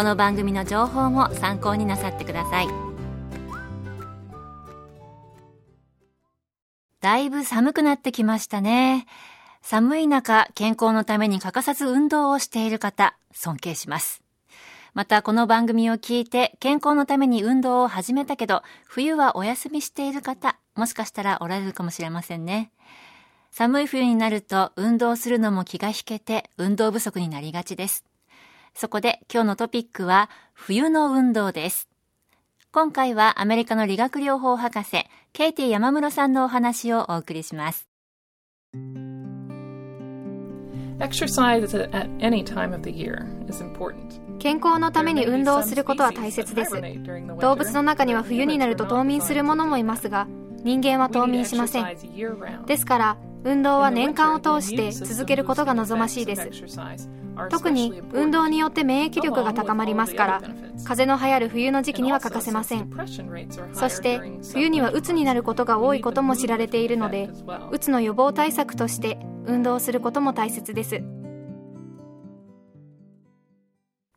この番組の情報も参考になさってください。だいぶ寒くなってきましたね。寒い中健康のために欠かさず運動をしている方尊敬します。またこの番組を聞いて健康のために運動を始めたけど冬はお休みしている方もしかしたらおられるかもしれませんね。寒い冬になると運動するのも気が引けて運動不足になりがちです。そこで今日のトピックは冬の運動です。今回はアメリカの理学療法博士、ケイティ山室さんのお話をお送りします。健康のために運動することは大切です。動物の中には冬になると冬眠するものもいますが、人間は冬眠しません。ですから、運動は年間を通して続けることが望ましいです。特に運動によって免疫力が高まりますから風邪の流行る冬の時期には欠かせません。そして冬には鬱になることが多いことも知られているのでうつの予防対策として運動することも大切です。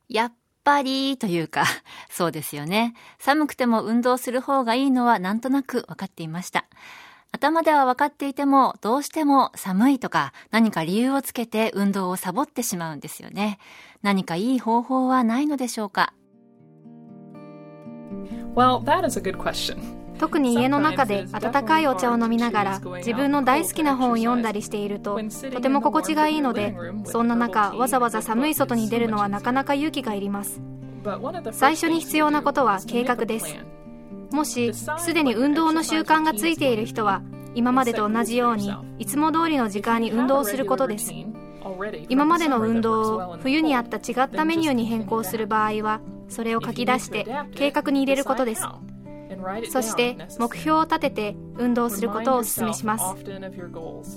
やっぱりというかそうですよね。寒くても運動する方がいいのはなんとなく分かっていました。頭では分かっていても、どうしても寒いとか何か理由をつけて運動をサボってしまうんですよね。何かいい方法はないのでしょうか？Well, that is a good question. 特に家の中で温かいお茶を飲みながら自分の大好きな本を読んだりしているととても心地がいいのでそんな中わざわざ寒い外に出るのはなかなか勇気がいります最初に必要なことは計画ですもしすでに運動の習慣がついている人は今までと同じようにいつも通りの時間に運動することです。今までの運動を冬にあった違ったメニューに変更する場合はそれを書き出して計画に入れることです。そして目標を立てて運動することをお勧めします。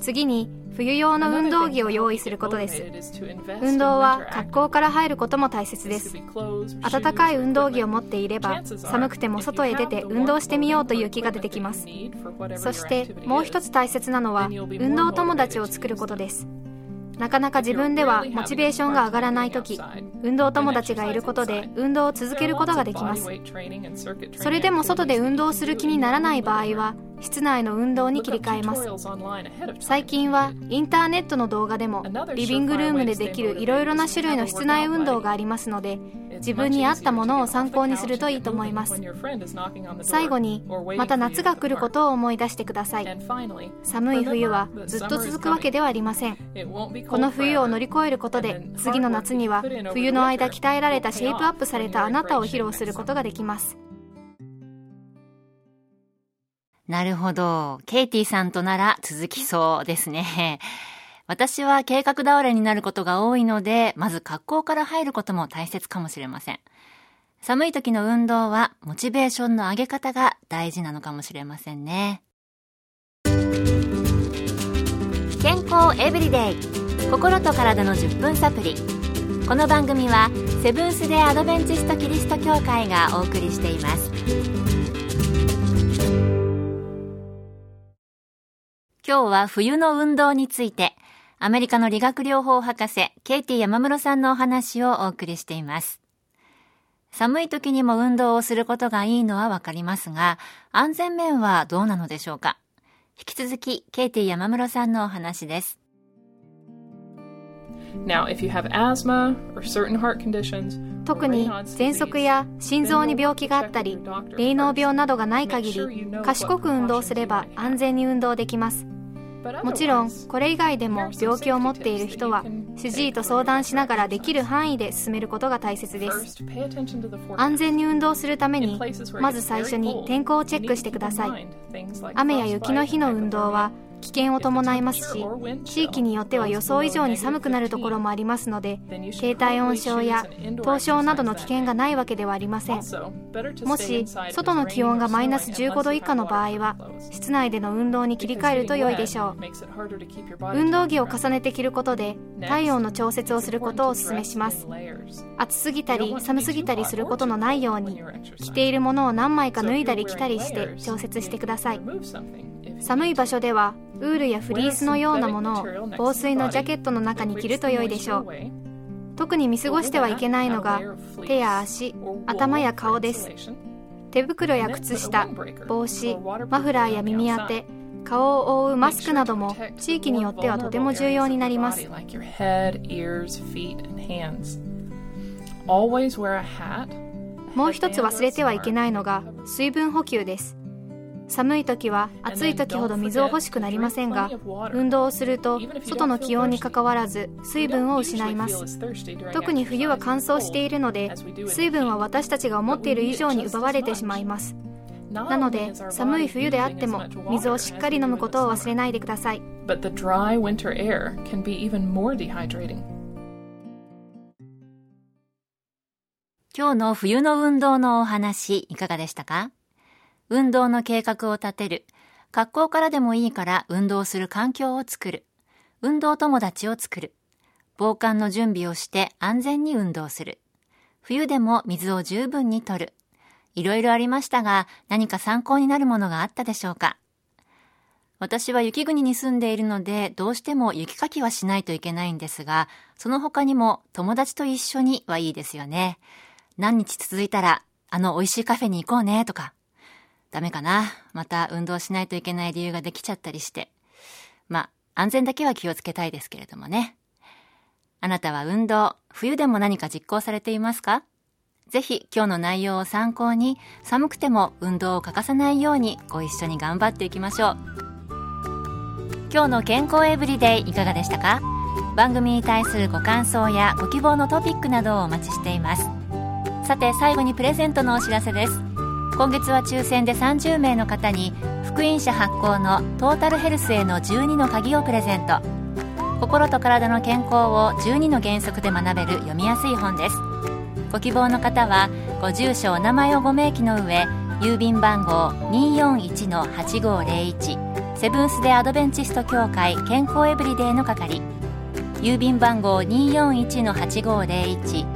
次に冬用の運動着を用意することです。運動は格好から入ることも大切です。暖かい運動着を持っていれば寒くても外へ出て運動してみようという気が出てきます。そしてもう一つ大切なのは運動友達を作ることです。なかなか自分ではモチベーションが上がらない時運動友達がいることで運動を続けることができます。それでも外で運動する気にならない場合は室内の運動に切り替えます。最近はインターネットの動画でもリビングルームでできるいろいろな種類の室内運動がありますので自分に合ったものを参考にするといいと思います。最後にまた夏が来ることを思い出してください。寒い冬はずっと続くわけではありません。この冬を乗り越えることで次の夏には冬の間鍛えられたシェイプアップされたあなたを披露することができますなるほど。ケイティさんとなら続きそうですね。私は計画倒れになることが多いので、まず格好から入ることも大切かもしれません。寒い時の運動はモチベーションの上げ方が大事なのかもしれませんね。健康エブリデイ心と体の10分サプリこの番組はセブンス・デ・アドベンチスト・キリスト教会がお送りしています今日は冬の運動についてアメリカの理学療法博士、ケイティ山室さんのお話をお送りしています。寒い時にも運動をすることがいいのはわかりますが、安全面はどうなのでしょうか？引き続き、ケイティ山室さんのお話です。Now, if you have asthma or certain heart conditions, 特に喘息や心臓に病気があったり、霊脳病などがない限り、賢く運動すれば安全に運動できます。もちろんこれ以外でも病気を持っている人は主治医と相談しながらできる範囲で進めることが大切です。安全に運動するためにまず最初に天候をチェックしてください。雨や雪の日の運動は危険を伴いますし地域によっては予想以上に寒くなるところもありますので低体温症や凍傷などの危険がないわけではありません。もし外の気温がマイナス15度以下の場合は室内での運動に切り替えると良いでしょう。運動着を重ねて着ることで体温の調節をすることをお勧めします。暑すぎたり寒すぎたりすることのないように着ているものを何枚か脱いだり着たりして調節してください。寒い場所ではウールやフリースのようなものを防水のジャケットの中に着ると良いでしょう。特に見過ごしてはいけないのが手や足頭や顔です。手袋や靴下帽子マフラーや耳当て顔を覆うマスクなども地域によってはとても重要になります。もう一つ忘れてはいけないのが水分補給です寒い時は暑い時ほど水を欲しくなりませんが運動をすると外の気温にかかわらず水分を失います。特に冬は乾燥しているので水分は私たちが思っている以上に奪われてしまいます。なので寒い冬であっても水をしっかり飲むことを忘れないでください。今日の冬の運動のお話いかがでしたか？運動の計画を立てる。学校からでもいいから運動する環境を作る。運動友達を作る。防寒の準備をして安全に運動する。冬でも水を十分に取る。いろいろありましたが、何か参考になるものがあったでしょうか？私は雪国に住んでいるので、どうしても雪かきはしないといけないんですが、その他にも友達と一緒にはいいですよね。何日続いたら、あの美味しいカフェに行こうね、とか。ダメかな。また運動しないといけない理由ができちゃったりして。まあ、安全だけは気をつけたいですけれどもね。あなたは運動、冬でも何か実行されていますか？ぜひ今日の内容を参考に寒くても運動を欠かさないようにご一緒に頑張っていきましょう。今日の健康エブリデイいかがでしたか？番組に対するご感想やご希望のトピックなどをお待ちしています。さて最後にプレゼントのお知らせです。今月は抽選で30名の方に福音社発行のトータルヘルスへの12の鍵をプレゼント。心と体の健康を12の原則で学べる読みやすい本です。ご希望の方はご住所お名前をご明記の上郵便番号241-8501セブンス・デ・アドベンチスト協会健康エブリデイの係。郵便番号241-8501